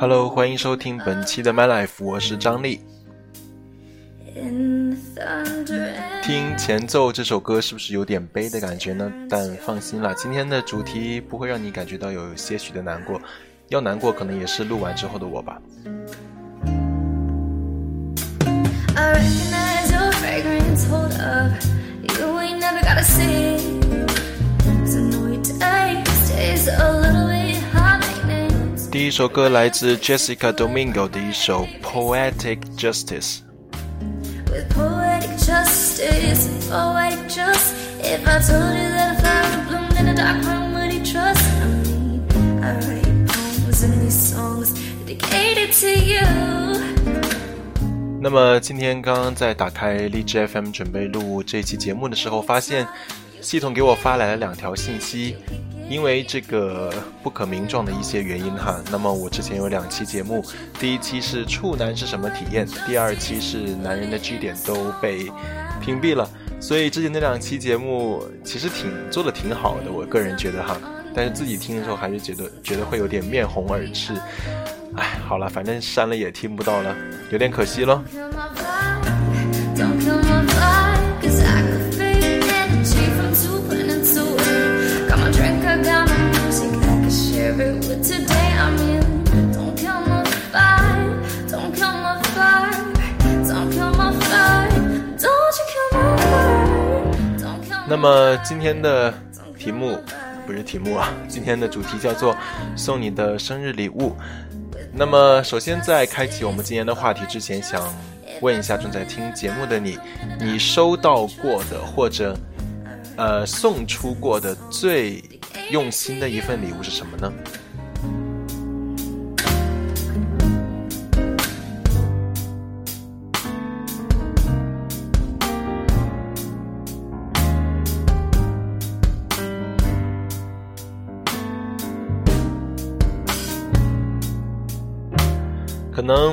Hello，欢迎收听本期的 My Life，我是张力。听前奏这首歌是不是有点悲的感觉呢？但放心了，今天的主题不会让你感觉到有些许的难过，要难过可能也是录完之后的我吧。第一首歌来自 Jessica Domingo 的一首 Poetic Justice。那么今天刚刚在打开荔枝 FM 准备录这期节目的时候，发现系统给我发来了两条信息。因为这个不可名状的一些原因哈，那么我之前有两期节目，第一期是处男是什么体验，第二期是男人的 G 点都被屏蔽了，所以之前那两期节目其实挺做的挺好的，我个人觉得哈，但是自己听的时候还是觉得觉得会有点面红耳赤，哎，好了，反正删了也听不到了，有点可惜了。那么今天的题目不是题目啊，今天的主题叫做送你的生日礼物。那么首先在开启我们今天的话题之前，想问一下正在听节目的你，你收到过的或者呃送出过的最用心的一份礼物是什么呢？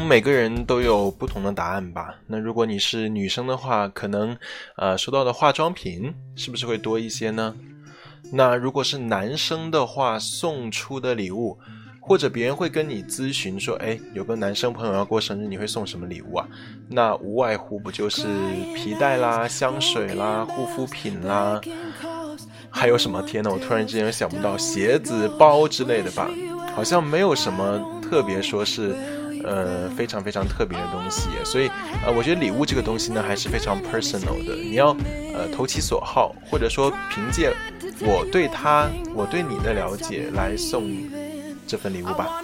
每个人都有不同的答案吧。那如果你是女生的话，可能呃收到的化妆品是不是会多一些呢？那如果是男生的话，送出的礼物，或者别人会跟你咨询说，哎，有个男生朋友要过生日，你会送什么礼物啊？那无外乎不就是皮带啦、香水啦、护肤品啦，还有什么？天呐，我突然之间想不到鞋子、包之类的吧？好像没有什么特别说是。呃，非常非常特别的东西，所以呃，我觉得礼物这个东西呢，还是非常 personal 的。你要呃投其所好，或者说凭借我对他、我对你的了解来送这份礼物吧。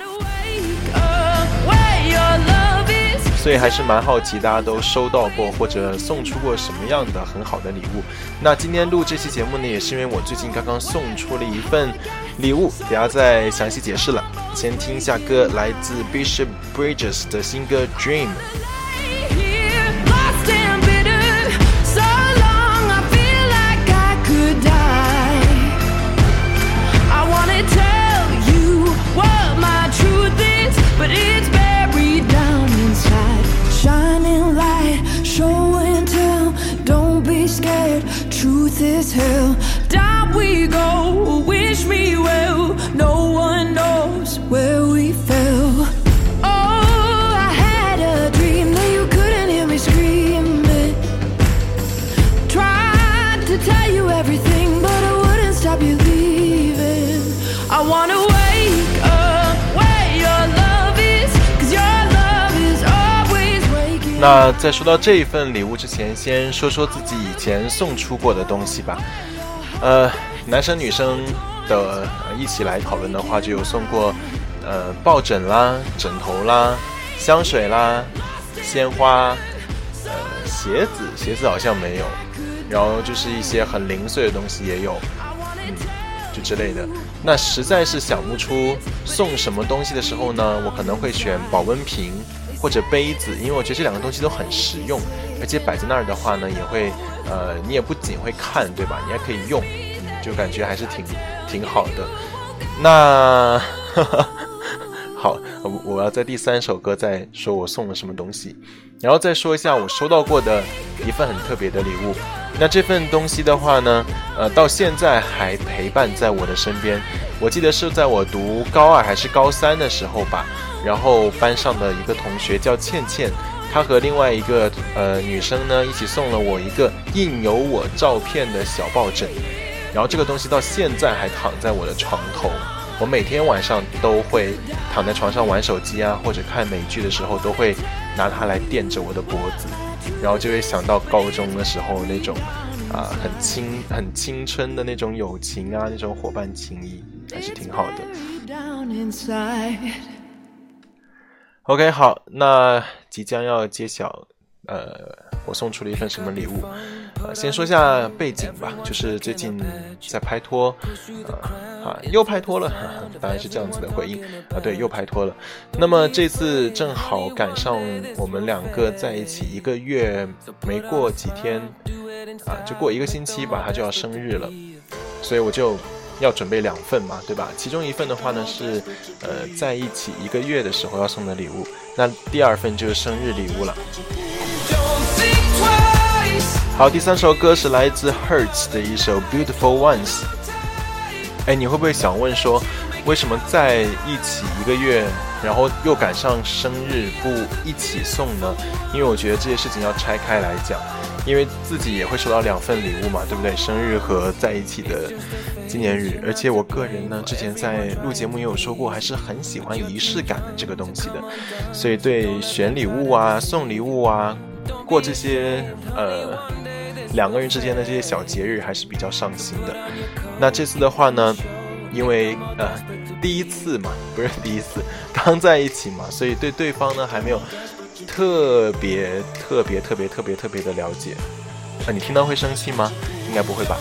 所以还是蛮好奇，大家都收到过或者送出过什么样的很好的礼物。那今天录这期节目呢，也是因为我最近刚刚送出了一份礼物，等下再详细解释了。先听一下歌，来自 Bishop Bridges 的新歌《Dream》。那在说到这一份礼物之前，先说说自己以前送出过的东西吧。呃，男生女生的一起来讨论的话，就有送过，呃，抱枕啦、枕头啦、香水啦、鲜花，呃，鞋子，鞋子好像没有，然后就是一些很零碎的东西也有，嗯，就之类的。那实在是想不出送什么东西的时候呢，我可能会选保温瓶或者杯子，因为我觉得这两个东西都很实用，而且摆在那儿的话呢，也会。呃，你也不仅会看，对吧？你还可以用，就感觉还是挺挺好的。那 好，我要在第三首歌再说我送了什么东西，然后再说一下我收到过的一份很特别的礼物。那这份东西的话呢，呃，到现在还陪伴在我的身边。我记得是在我读高二还是高三的时候吧，然后班上的一个同学叫倩倩，她和另外一个呃女生呢一起送了我一个印有我照片的小抱枕，然后这个东西到现在还躺在我的床头。我每天晚上都会躺在床上玩手机啊，或者看美剧的时候，都会拿它来垫着我的脖子，然后就会想到高中的时候那种啊很青很青春的那种友情啊，那种伙伴情谊，还是挺好的。OK，好，那即将要揭晓。呃，我送出了一份什么礼物？呃，先说一下背景吧，就是最近在拍拖，呃，啊，又拍拖了，当然是这样子的回应啊，对，又拍拖了。那么这次正好赶上我们两个在一起一个月没过几天，啊，就过一个星期吧，他就要生日了，所以我就要准备两份嘛，对吧？其中一份的话呢是，呃，在一起一个月的时候要送的礼物，那第二份就是生日礼物了。好，第三首歌是来自 Hertz 的一首 Beautiful Ones。哎，你会不会想问说，为什么在一起一个月，然后又赶上生日不一起送呢？因为我觉得这些事情要拆开来讲，因为自己也会收到两份礼物嘛，对不对？生日和在一起的纪念日。而且我个人呢，之前在录节目也有说过，还是很喜欢仪式感的这个东西的，所以对选礼物啊、送礼物啊。过这些呃两个人之间的这些小节日还是比较上心的。那这次的话呢，因为呃第一次嘛，不是第一次，刚在一起嘛，所以对对方呢还没有特别特别特别特别特别的了解。啊，你听到会生气吗？应该不会吧。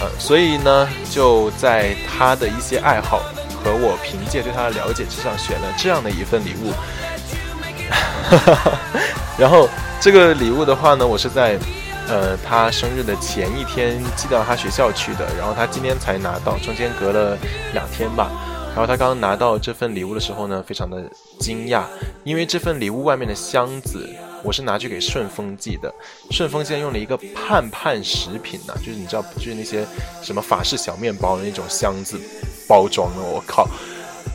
呃，所以呢就在他的一些爱好和我凭借对他的了解之上，选了这样的一份礼物。然后。这个礼物的话呢，我是在，呃，他生日的前一天寄到他学校去的，然后他今天才拿到，中间隔了两天吧。然后他刚刚拿到这份礼物的时候呢，非常的惊讶，因为这份礼物外面的箱子，我是拿去给顺丰寄的，顺丰竟然用了一个盼盼食品呢，就是你知道，就是那些什么法式小面包的那种箱子包装的，我靠，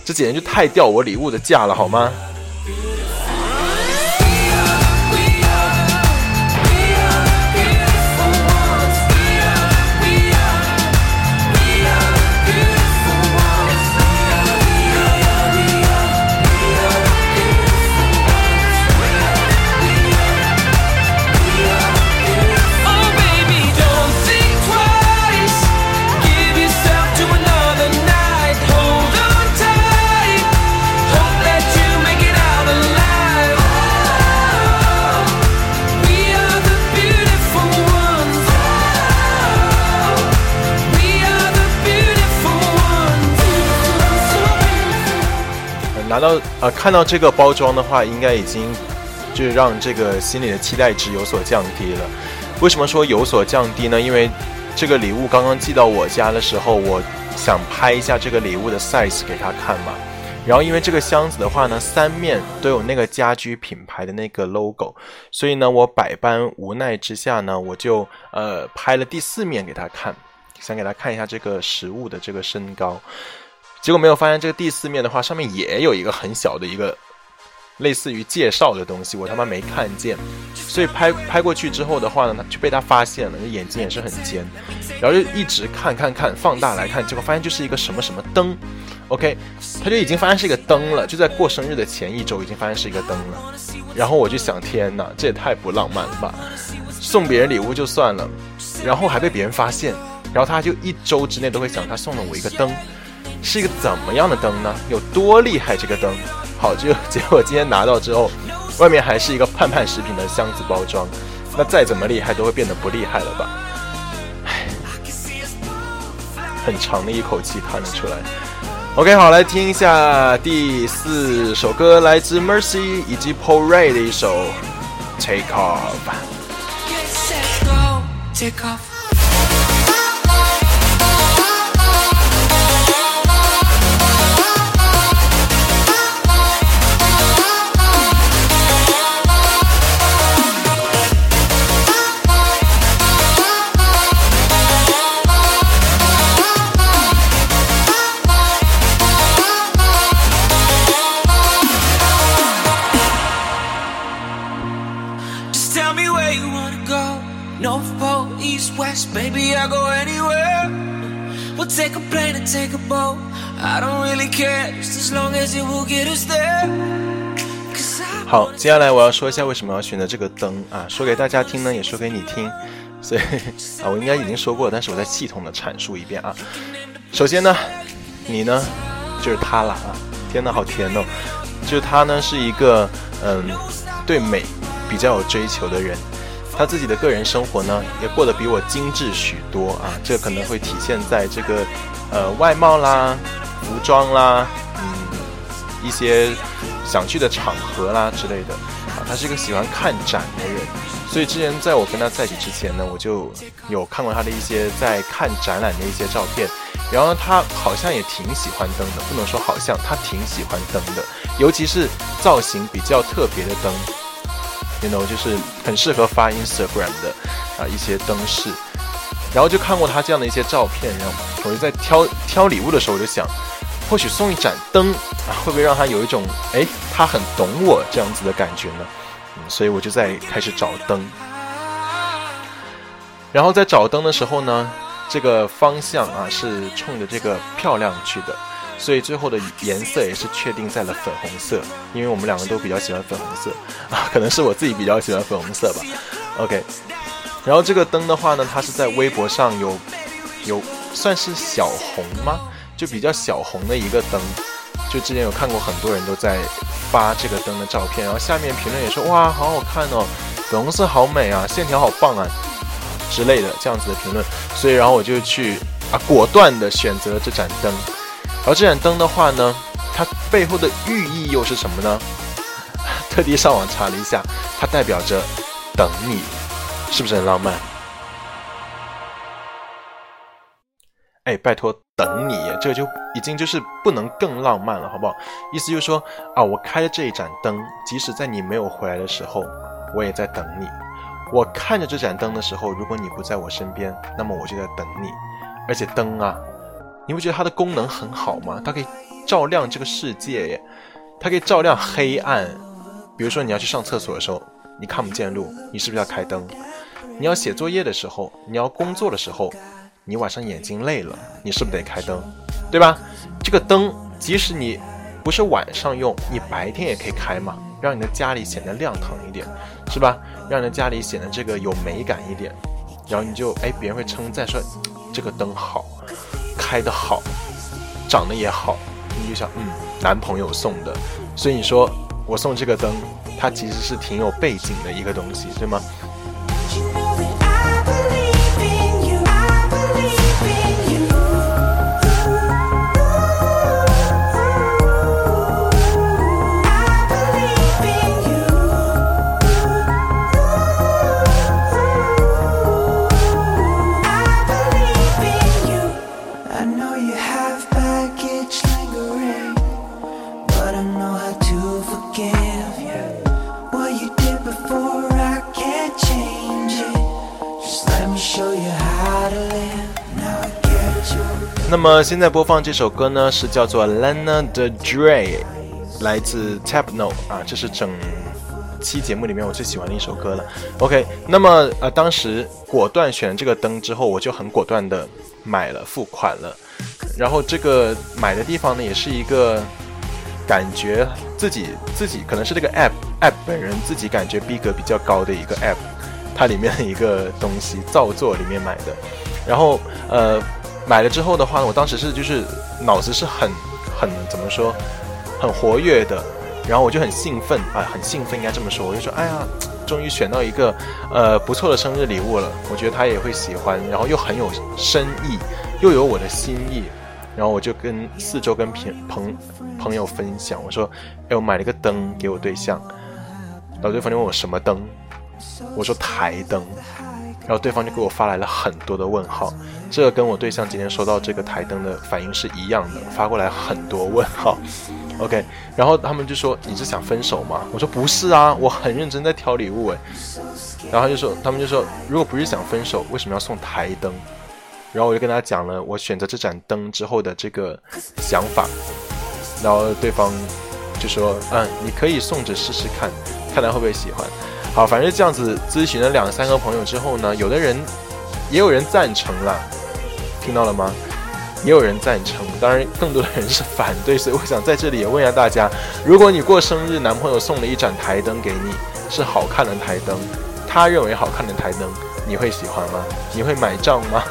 这简直就太掉我礼物的价了，好吗？到呃，看到这个包装的话，应该已经就是让这个心里的期待值有所降低了。为什么说有所降低呢？因为这个礼物刚刚寄到我家的时候，我想拍一下这个礼物的 size 给他看嘛。然后因为这个箱子的话呢，三面都有那个家居品牌的那个 logo，所以呢，我百般无奈之下呢，我就呃拍了第四面给他看，想给他看一下这个实物的这个身高。结果没有发现这个第四面的话，上面也有一个很小的一个类似于介绍的东西，我他妈没看见，所以拍拍过去之后的话呢，就被他发现了，眼睛也是很尖，然后就一直看看看，放大来看，结果发现就是一个什么什么灯，OK，他就已经发现是一个灯了，就在过生日的前一周已经发现是一个灯了，然后我就想，天哪，这也太不浪漫了吧，送别人礼物就算了，然后还被别人发现，然后他就一周之内都会想他送了我一个灯。是一个怎么样的灯呢？有多厉害？这个灯，好，就结果今天拿到之后，外面还是一个盼盼食品的箱子包装，那再怎么厉害都会变得不厉害了吧？唉，很长的一口气叹了出来。OK，好，来听一下第四首歌，来自 Mercy 以及 Paul Ray 的一首 Take Off。Take a boat. I don't really care, just as long as it will get us there. 好，接下来我要说一下为什么要选择这个灯啊，说给大家听呢，也说给你听。所以啊，我应该已经说过了，但是我再系统的阐述一遍啊。首先呢，你呢就是他了啊，天呐，好甜哦！就是他呢是一个嗯对美比较有追求的人，他自己的个人生活呢也过得比我精致许多啊，这可能会体现在这个呃外貌啦、服装啦，嗯一些想去的场合啦之类的啊，他是一个喜欢看展的人。所以之前在我跟他在一起之前呢，我就有看过他的一些在看展览的一些照片，然后他好像也挺喜欢灯的，不能说好像，他挺喜欢灯的，尤其是造型比较特别的灯，you know，就是很适合发 Instagram 的啊一些灯饰，然后就看过他这样的一些照片，然后我就在挑挑礼物的时候，我就想，或许送一盏灯啊，会不会让他有一种哎，他很懂我这样子的感觉呢？所以我就在开始找灯，然后在找灯的时候呢，这个方向啊是冲着这个漂亮去的，所以最后的颜色也是确定在了粉红色，因为我们两个都比较喜欢粉红色啊，可能是我自己比较喜欢粉红色吧。OK，然后这个灯的话呢，它是在微博上有有算是小红吗？就比较小红的一个灯，就之前有看过很多人都在。发这个灯的照片，然后下面评论也说哇，好好看哦，粉红色好美啊，线条好棒啊之类的这样子的评论，所以然后我就去啊果断的选择这盏灯，而这盏灯的话呢，它背后的寓意又是什么呢？特地上网查了一下，它代表着等你，是不是很浪漫？哎，拜托。等你，这就已经就是不能更浪漫了，好不好？意思就是说啊，我开的这一盏灯，即使在你没有回来的时候，我也在等你。我看着这盏灯的时候，如果你不在我身边，那么我就在等你。而且灯啊，你不觉得它的功能很好吗？它可以照亮这个世界耶，它可以照亮黑暗。比如说你要去上厕所的时候，你看不见路，你是不是要开灯？你要写作业的时候，你要工作的时候。你晚上眼睛累了，你是不是得开灯，对吧？这个灯，即使你不是晚上用，你白天也可以开嘛，让你的家里显得亮堂一点，是吧？让你的家里显得这个有美感一点，然后你就哎，别人会称赞说这个灯好，拍的好，长得也好，你就想嗯，男朋友送的，所以你说我送这个灯，它其实是挺有背景的一个东西，对吗？那么现在播放这首歌呢，是叫做 Lana Del Rey，来自 Tap Note 啊，这是整期节目里面我最喜欢的一首歌了。OK，那么呃，当时果断选这个灯之后，我就很果断的买了付款了。然后这个买的地方呢，也是一个感觉自己自己可能是这个 App App 本人自己感觉逼格比较高的一个 App，它里面的一个东西造作里面买的。然后呃。买了之后的话，我当时是就是脑子是很很怎么说，很活跃的，然后我就很兴奋啊，很兴奋应该这么说，我就说哎呀，终于选到一个呃不错的生日礼物了，我觉得他也会喜欢，然后又很有深意，又有我的心意，然后我就跟四周跟朋朋朋友分享，我说哎我买了个灯给我对象，然后对方就问我什么灯，我说台灯。然后对方就给我发来了很多的问号，这跟我对象今天收到这个台灯的反应是一样的，发过来很多问号。OK，然后他们就说你是想分手吗？我说不是啊，我很认真在挑礼物诶。然后就说他们就说如果不是想分手，为什么要送台灯？然后我就跟他讲了我选择这盏灯之后的这个想法，然后对方就说嗯，你可以送着试试看，看他会不会喜欢。好，反正这样子咨询了两三个朋友之后呢，有的人也有人赞成了，听到了吗？也有人赞成，当然更多的人是反对。所以我想在这里也问一下大家：如果你过生日，男朋友送了一盏台灯给你，是好看的台灯，他认为好看的台灯，你会喜欢吗？你会买账吗？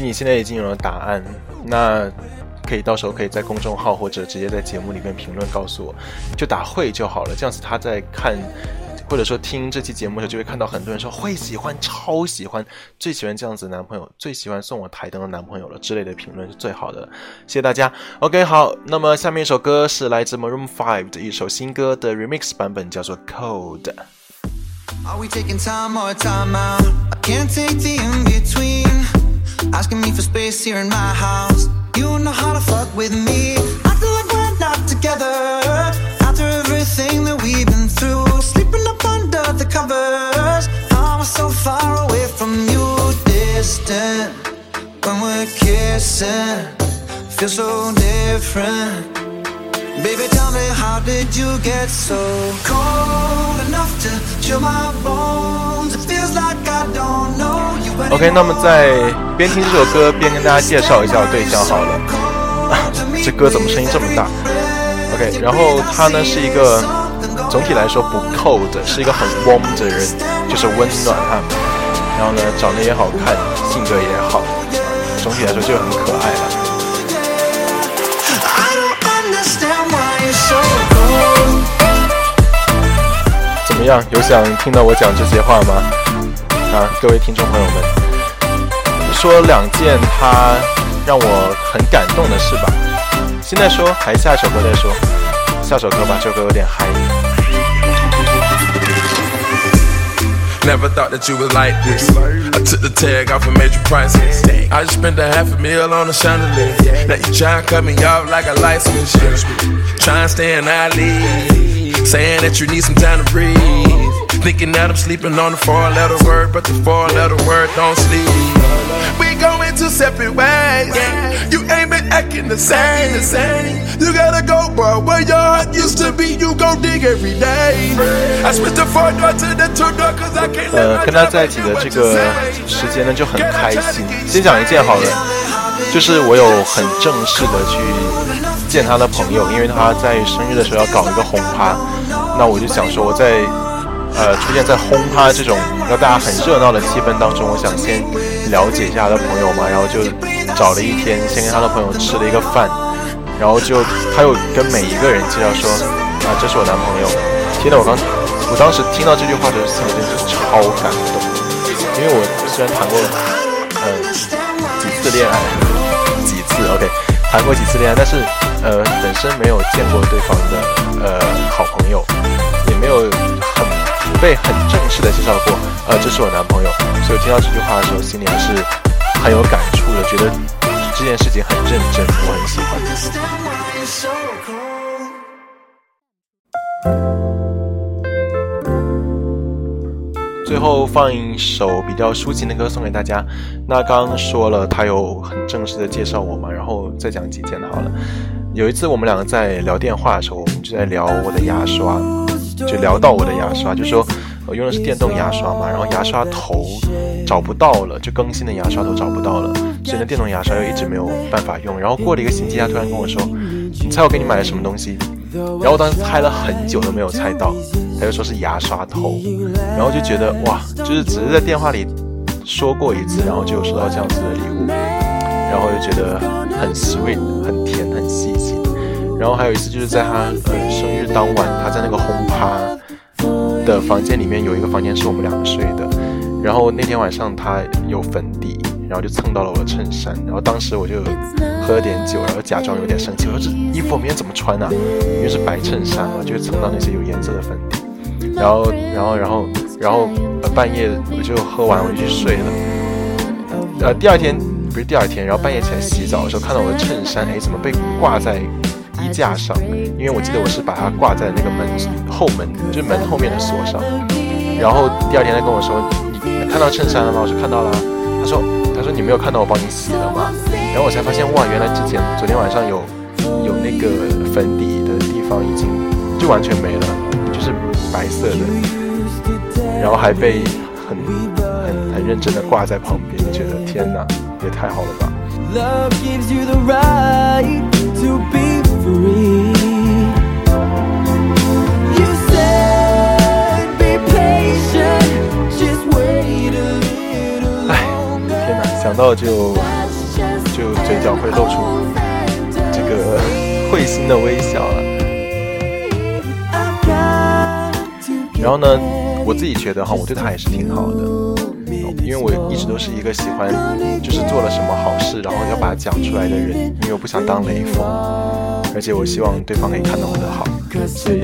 你现在已经有了答案，那可以到时候可以在公众号或者直接在节目里面评论告诉我，就打会就好了。这样子他在看或者说听这期节目的时候，就会看到很多人说会喜欢、超喜欢、最喜欢这样子男朋友、最喜欢送我台灯的男朋友了之类的评论是最好的。谢谢大家。OK，好，那么下面一首歌是来自 Maroon Five 的一首新歌的 Remix 版本，叫做 Cold。Asking me for space here in my house. You know how to fuck with me. I feel like we're not together. After everything that we've been through, sleeping up under the covers. I'm so far away from you, distant. When we're kissing, feel so different. Baby, tell me, how did you get so cold enough to chill my bones? It feels like I don't know you OK，那么在边听这首歌边跟大家介绍一下我对象好了。这歌怎么声音这么大？OK，然后他呢是一个总体来说不 cold，是一个很 warm 的人，就是温暖哈。然后呢长得也好看，性格也好，总体来说就很可爱了。样？有想听到我讲这些话吗？啊，各位听众朋友们，说两件他让我很感动的事吧。现在说，还下首歌再说。下首歌吧，这首歌有点嗨。Never thought that you was like this. I took the tag off a made you priceless. I just spent a half a meal on a chandelier. Now you try and cut me off like a light switch. Try and stay in alley. Saying that you need some time to breathe. Thinking that I'm sleeping on the four letter word, but the four letter word don't sleep. We going two separate ways. You ain't been acting the same. The same. You gotta go, bro. Where your heart used to be, you go dig every day. I switched the four door to the two door cause I can't 呃，跟他在一起的这个时间呢就很开心。先讲一件好了，就是我有很正式的去 见他的朋友，因为他在生日的时候要搞一个轰趴，那我就想说我在呃出现在轰趴这种让大家很热闹的气氛当中，我想先了解一下他的朋友嘛，然后就找了一天，先跟他的朋友吃了一个饭，然后就他又跟每一个人介绍说啊，这是我男朋友。天呐，我刚我当时听到这句话的时候，心里真是超感动，因为我虽然谈过呃几次恋爱，几次 OK，谈过几次恋爱，但是呃本身没有见过对方的呃好朋友，也没有很被很正式的介绍过，呃这是我男朋友，所以听到这句话的时候，心里还是很有感触的，觉得这件事情很认真，我很喜欢。最后放一首比较抒情的歌送给大家。那刚刚说了，他有很正式的介绍我嘛，然后再讲几件好了。有一次我们两个在聊电话的时候，我们就在聊我的牙刷，就聊到我的牙刷，就说我用的是电动牙刷嘛，然后牙刷头找不到了，就更新的牙刷头找不到了，所以呢电动牙刷又一直没有办法用。然后过了一个星期，他突然跟我说：“你猜我给你买了什么东西？”然后我当时猜了很久都没有猜到。他就说是牙刷头，然后就觉得哇，就是只是在电话里说过一次，然后就有收到这样子的礼物，然后就觉得很 sweet、很甜、很细心。然后还有一次就是在他呃生日当晚，他在那个轰趴的房间里面有一个房间是我们两个睡的，然后那天晚上他有粉底，然后就蹭到了我的衬衫，然后当时我就喝了点酒，然后假装有点生气，我说这衣服我明天怎么穿啊？因为是白衬衫嘛，就蹭到那些有颜色的粉底。然后，然后，然后，然后半夜我就喝完我就去睡了。呃，第二天不是第二天，然后半夜起来洗澡的时候，看到我的衬衫，哎，怎么被挂在衣架上？因为我记得我是把它挂在那个门后门，就是门后面的锁上。然后第二天他跟我说：“你看到衬衫了吗？”我说：“看到了。”他说：“他说你没有看到我帮你洗了吗？”然后我才发现，哇，原来之前昨天晚上有有那个粉底的地方已经就完全没了，就是白色的，然后还被很很很认真的挂在旁边，觉得天哪，也太好了吧。Love gives you the right to be free. You said be patient, just wait a little 唉，天哪，想到就就嘴角会露出这个会心的微笑了。然后呢，我自己觉得哈，我对他也是挺好的，因为我一直都是一个喜欢就是做了什么好事，然后要把它讲出来的人，因为我不想当雷锋，而且我希望对方可以看到我的好，所以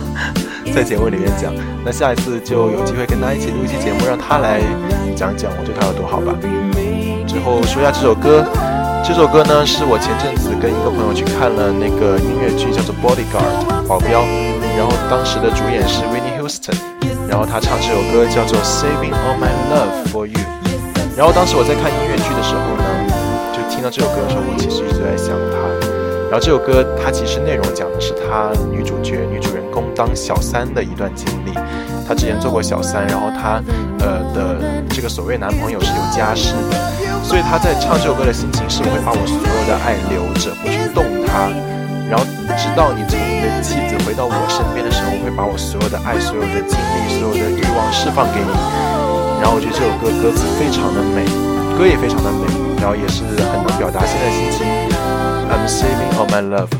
在节目里面讲。那下一次就有机会跟他一起录一期节目，让他来讲讲我对他有多好吧。最后说一下这首歌，这首歌呢是我前阵子跟一个朋友去看了那个音乐剧，叫做《Bodyguard》保镖，然后当时的主演是 Whitney Houston，然后他唱这首歌叫做《Saving All My Love for You》。然后当时我在看音乐剧的时候呢，就听到这首歌的时候，我其实一直在想他。然后这首歌它其实内容讲的是她女主角女主人公当小三的一段经历。她之前做过小三，然后她呃的这个所谓男朋友是有家室的，所以她在唱这首歌的心情是我会把我所有的爱留着，不去动它。然后直到你从你的妻子回到我身边的时候，我会把我所有的爱、所有的精力、所有的欲望释放给你。然后我觉得这首歌歌词非常的美，歌也非常的美，然后也是很能表达现在心情。I'm saving all my love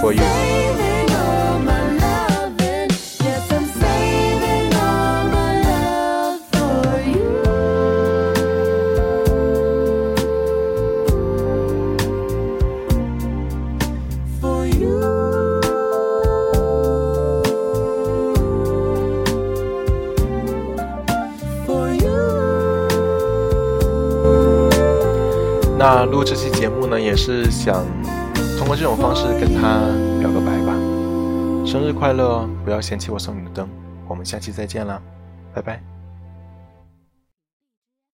for you。那录这期节目呢，也是想通过这种方式跟他表个白吧。生日快乐哦！不要嫌弃我送你的灯。我们下期再见啦，拜拜。